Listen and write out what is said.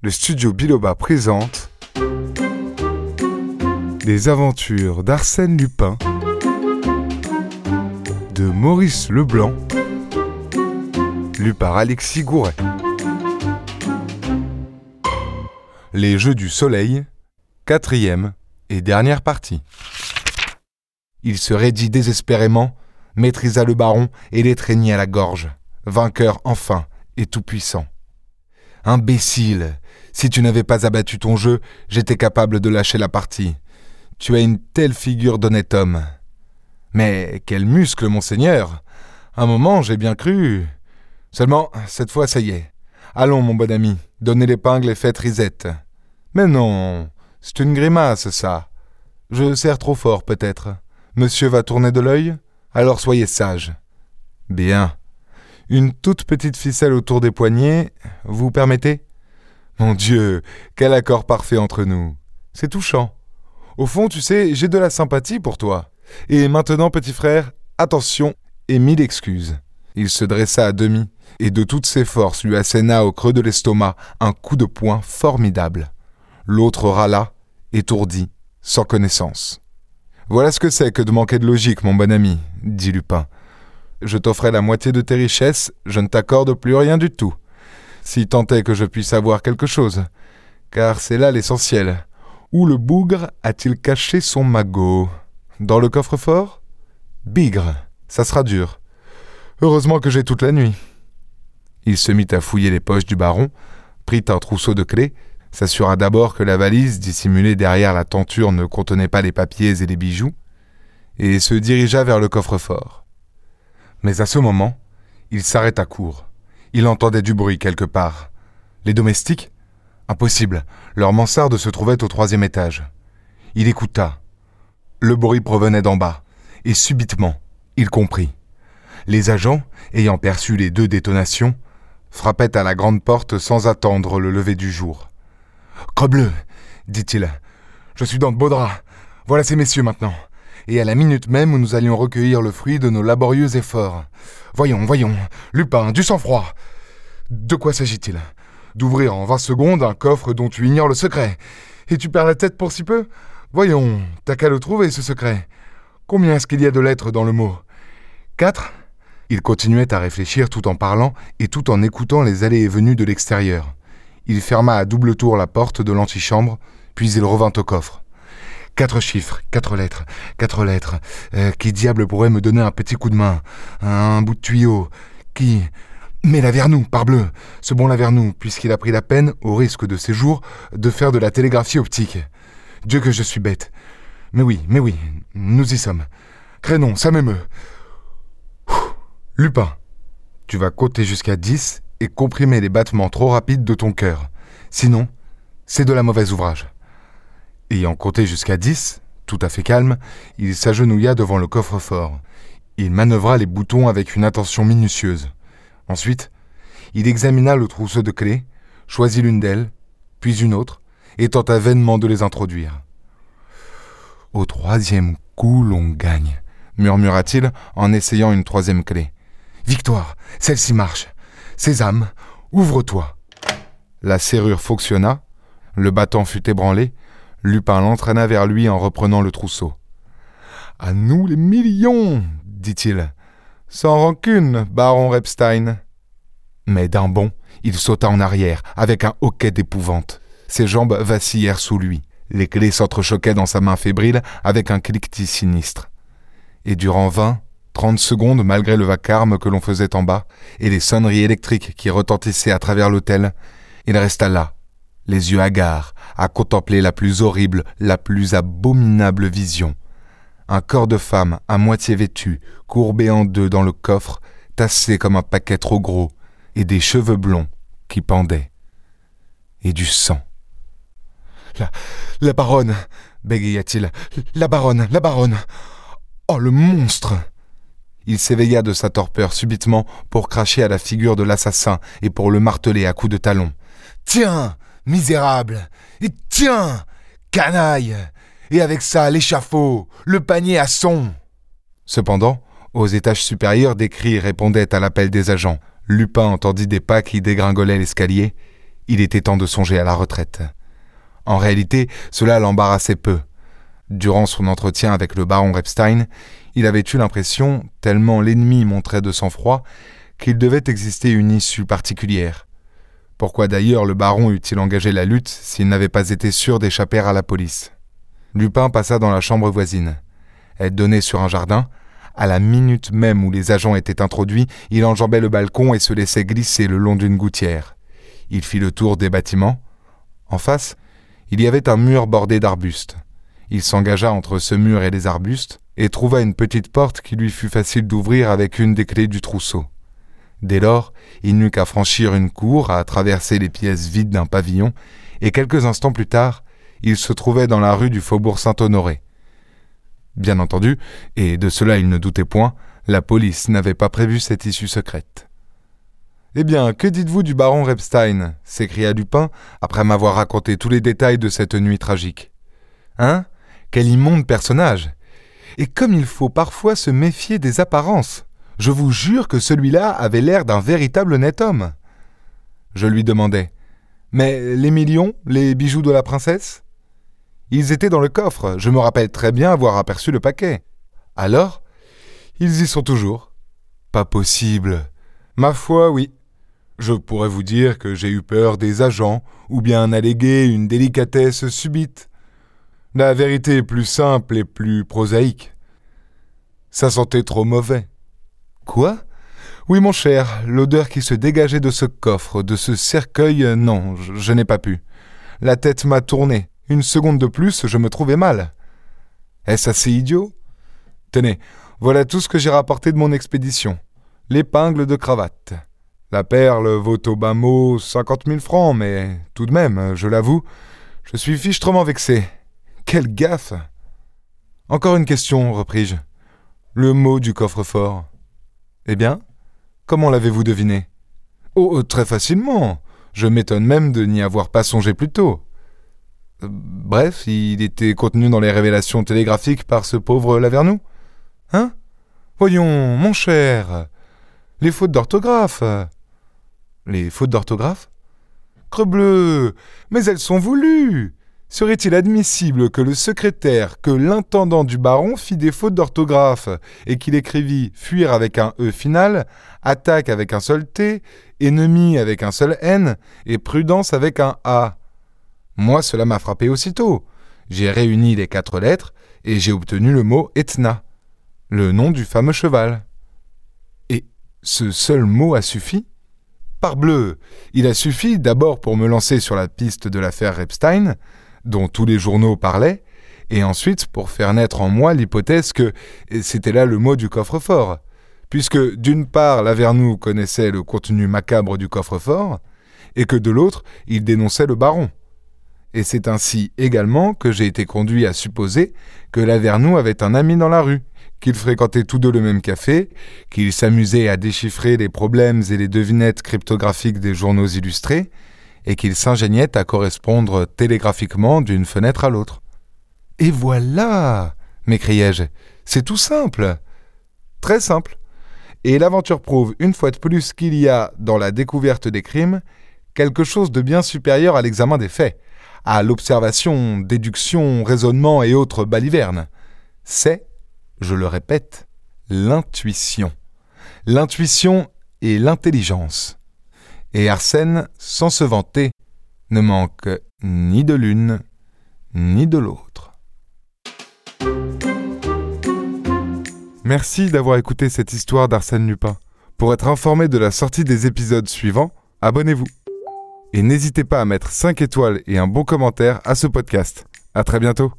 le studio Biloba présente Les aventures d'Arsène Lupin de Maurice Leblanc, lu par Alexis Gouret. Les Jeux du Soleil, quatrième et dernière partie. Il se raidit désespérément, maîtrisa le baron et l'étreignit à la gorge, vainqueur enfin et tout-puissant. Imbécile Si tu n'avais pas abattu ton jeu, j'étais capable de lâcher la partie. Tu as une telle figure d'honnête homme. Mais quel muscle, monseigneur Un moment, j'ai bien cru. Seulement, cette fois, ça y est. Allons, mon bon ami, donnez l'épingle et faites risette. Mais non, c'est une grimace, ça. Je serre trop fort, peut-être. Monsieur va tourner de l'œil? Alors soyez sage. Bien. Une toute petite ficelle autour des poignets, vous permettez? Mon Dieu, quel accord parfait entre nous. C'est touchant. Au fond, tu sais, j'ai de la sympathie pour toi. Et maintenant, petit frère, attention et mille excuses. Il se dressa à demi et de toutes ses forces lui asséna au creux de l'estomac un coup de poing formidable. L'autre râla, étourdi, sans connaissance. Voilà ce que c'est que de manquer de logique, mon bon ami, dit Lupin je t'offrais la moitié de tes richesses, je ne t'accorde plus rien du tout. Si tant est que je puisse avoir quelque chose. Car c'est là l'essentiel. Où le bougre a-t-il caché son magot? Dans le coffre-fort? Bigre, ça sera dur. Heureusement que j'ai toute la nuit. Il se mit à fouiller les poches du baron, prit un trousseau de clés, s'assura d'abord que la valise dissimulée derrière la tenture ne contenait pas les papiers et les bijoux, et se dirigea vers le coffre-fort. Mais à ce moment, il s'arrêta court. Il entendait du bruit quelque part. Les domestiques? Impossible. Leur mansarde se trouvait au troisième étage. Il écouta. Le bruit provenait d'en bas, et subitement, il comprit. Les agents, ayant perçu les deux détonations, frappaient à la grande porte sans attendre le lever du jour. Crebleu dit-il. Je suis dans de beaux draps. Voilà ces messieurs maintenant et à la minute même où nous allions recueillir le fruit de nos laborieux efforts. Voyons, voyons, Lupin, du sang-froid. De quoi s'agit-il? D'ouvrir en vingt secondes un coffre dont tu ignores le secret. Et tu perds la tête pour si peu? Voyons, t'as qu'à le trouver, ce secret. Combien est-ce qu'il y a de lettres dans le mot? Quatre? Il continuait à réfléchir tout en parlant et tout en écoutant les allées et venues de l'extérieur. Il ferma à double tour la porte de l'antichambre, puis il revint au coffre. Quatre chiffres, quatre lettres, quatre lettres. Euh, qui diable pourrait me donner un petit coup de main Un bout de tuyau? Qui? Mais Lavernoux, parbleu Ce bon Lavernoux, puisqu'il a pris la peine, au risque de ses jours, de faire de la télégraphie optique. Dieu que je suis bête. Mais oui, mais oui, nous y sommes. Crénon, ça m'émeut. Lupin, tu vas côter jusqu'à 10 et comprimer les battements trop rapides de ton cœur. Sinon, c'est de la mauvaise ouvrage. Ayant compté jusqu'à dix, tout à fait calme, il s'agenouilla devant le coffre-fort. Il manœuvra les boutons avec une attention minutieuse. Ensuite, il examina le trousseau de clés, choisit l'une d'elles, puis une autre, et tenta vainement de les introduire. Au troisième coup, l'on gagne, murmura-t-il en essayant une troisième clé. Victoire, celle-ci marche. Sésame, ouvre-toi. La serrure fonctionna, le battant fut ébranlé, Lupin l'entraîna vers lui en reprenant le trousseau. À nous les millions dit-il. Sans rancune, baron Repstein. Mais d'un bond, il sauta en arrière, avec un hoquet d'épouvante. Ses jambes vacillèrent sous lui. Les clés s'entrechoquaient dans sa main fébrile avec un cliquetis sinistre. Et durant vingt, trente secondes, malgré le vacarme que l'on faisait en bas, et les sonneries électriques qui retentissaient à travers l'hôtel, il resta là, les yeux hagards, à contempler la plus horrible, la plus abominable vision. Un corps de femme, à moitié vêtu, courbé en deux dans le coffre, tassé comme un paquet trop gros, et des cheveux blonds qui pendaient. Et du sang. La, la baronne, bégaya-t-il. La baronne, la baronne. Oh, le monstre! Il s'éveilla de sa torpeur subitement pour cracher à la figure de l'assassin et pour le marteler à coups de talon. Tiens! Misérable Et tiens Canaille Et avec ça, l'échafaud, le panier à son Cependant, aux étages supérieurs, des cris répondaient à l'appel des agents. Lupin entendit des pas qui dégringolaient l'escalier. Il était temps de songer à la retraite. En réalité, cela l'embarrassait peu. Durant son entretien avec le baron Repstein, il avait eu l'impression, tellement l'ennemi montrait de sang-froid, qu'il devait exister une issue particulière. Pourquoi d'ailleurs le baron eût-il engagé la lutte s'il n'avait pas été sûr d'échapper à la police? Lupin passa dans la chambre voisine. Elle donnait sur un jardin. À la minute même où les agents étaient introduits, il enjambait le balcon et se laissait glisser le long d'une gouttière. Il fit le tour des bâtiments. En face, il y avait un mur bordé d'arbustes. Il s'engagea entre ce mur et les arbustes et trouva une petite porte qui lui fut facile d'ouvrir avec une des clés du trousseau. Dès lors, il n'eut qu'à franchir une cour, à traverser les pièces vides d'un pavillon, et quelques instants plus tard, il se trouvait dans la rue du Faubourg Saint-Honoré. Bien entendu, et de cela il ne doutait point, la police n'avait pas prévu cette issue secrète. Eh bien, que dites-vous du baron Repstein? s'écria Lupin, après m'avoir raconté tous les détails de cette nuit tragique. Hein? Quel immonde personnage Et comme il faut parfois se méfier des apparences Je vous jure que celui-là avait l'air d'un véritable net homme. Je lui demandai. Mais les millions, les bijoux de la princesse? Ils étaient dans le coffre, je me rappelle très bien avoir aperçu le paquet. Alors Ils y sont toujours. Pas possible. Ma foi, oui. Je pourrais vous dire que j'ai eu peur des agents, ou bien alléguer une délicatesse subite. La vérité est plus simple et plus prosaïque. Ça sentait trop mauvais. Quoi? Oui, mon cher, l'odeur qui se dégageait de ce coffre, de ce cercueil, non, je, je n'ai pas pu. La tête m'a tourné. Une seconde de plus, je me trouvais mal. Est-ce assez idiot? Tenez, voilà tout ce que j'ai rapporté de mon expédition. L'épingle de cravate. La perle vaut au bas mot cinquante mille francs, mais tout de même, je l'avoue, je suis fichtrement vexé. Quelle gaffe Encore une question, repris-je. Le mot du coffre-fort. Eh bien, comment l'avez-vous deviné? Oh, très facilement. Je m'étonne même de n'y avoir pas songé plus tôt. Bref, il était contenu dans les révélations télégraphiques par ce pauvre Lavernoux. Hein? Voyons, mon cher, les fautes d'orthographe. Les fautes d'orthographe? Crebleu Mais elles sont voulues Serait-il admissible que le secrétaire, que l'intendant du baron fit des fautes d'orthographe, et qu'il écrivit fuir avec un E final, attaque avec un seul T, ennemi avec un seul N, et prudence avec un A? Moi, cela m'a frappé aussitôt. J'ai réuni les quatre lettres et j'ai obtenu le mot Etna, le nom du fameux cheval. Et ce seul mot a suffi? Parbleu, il a suffi d'abord pour me lancer sur la piste de l'affaire Epstein, dont tous les journaux parlaient, et ensuite pour faire naître en moi l'hypothèse que c'était là le mot du coffre-fort, puisque d'une part Lavernoux connaissait le contenu macabre du coffre-fort, et que de l'autre il dénonçait le baron. Et c'est ainsi également que j'ai été conduit à supposer que Lavernoux avait un ami dans la rue, qu'ils fréquentaient tous deux le même café, qu'ils s'amusaient à déchiffrer les problèmes et les devinettes cryptographiques des journaux illustrés, et qu'ils s'ingéniaient à correspondre télégraphiquement d'une fenêtre à l'autre. Et voilà m'écriai-je, c'est tout simple. Très simple. Et l'aventure prouve une fois de plus qu'il y a, dans la découverte des crimes, quelque chose de bien supérieur à l'examen des faits à l'observation, déduction, raisonnement et autres balivernes. C'est, je le répète, l'intuition. L'intuition et l'intelligence. Et Arsène, sans se vanter, ne manque ni de l'une ni de l'autre. Merci d'avoir écouté cette histoire d'Arsène Lupin. Pour être informé de la sortie des épisodes suivants, abonnez-vous. Et n'hésitez pas à mettre 5 étoiles et un bon commentaire à ce podcast. À très bientôt.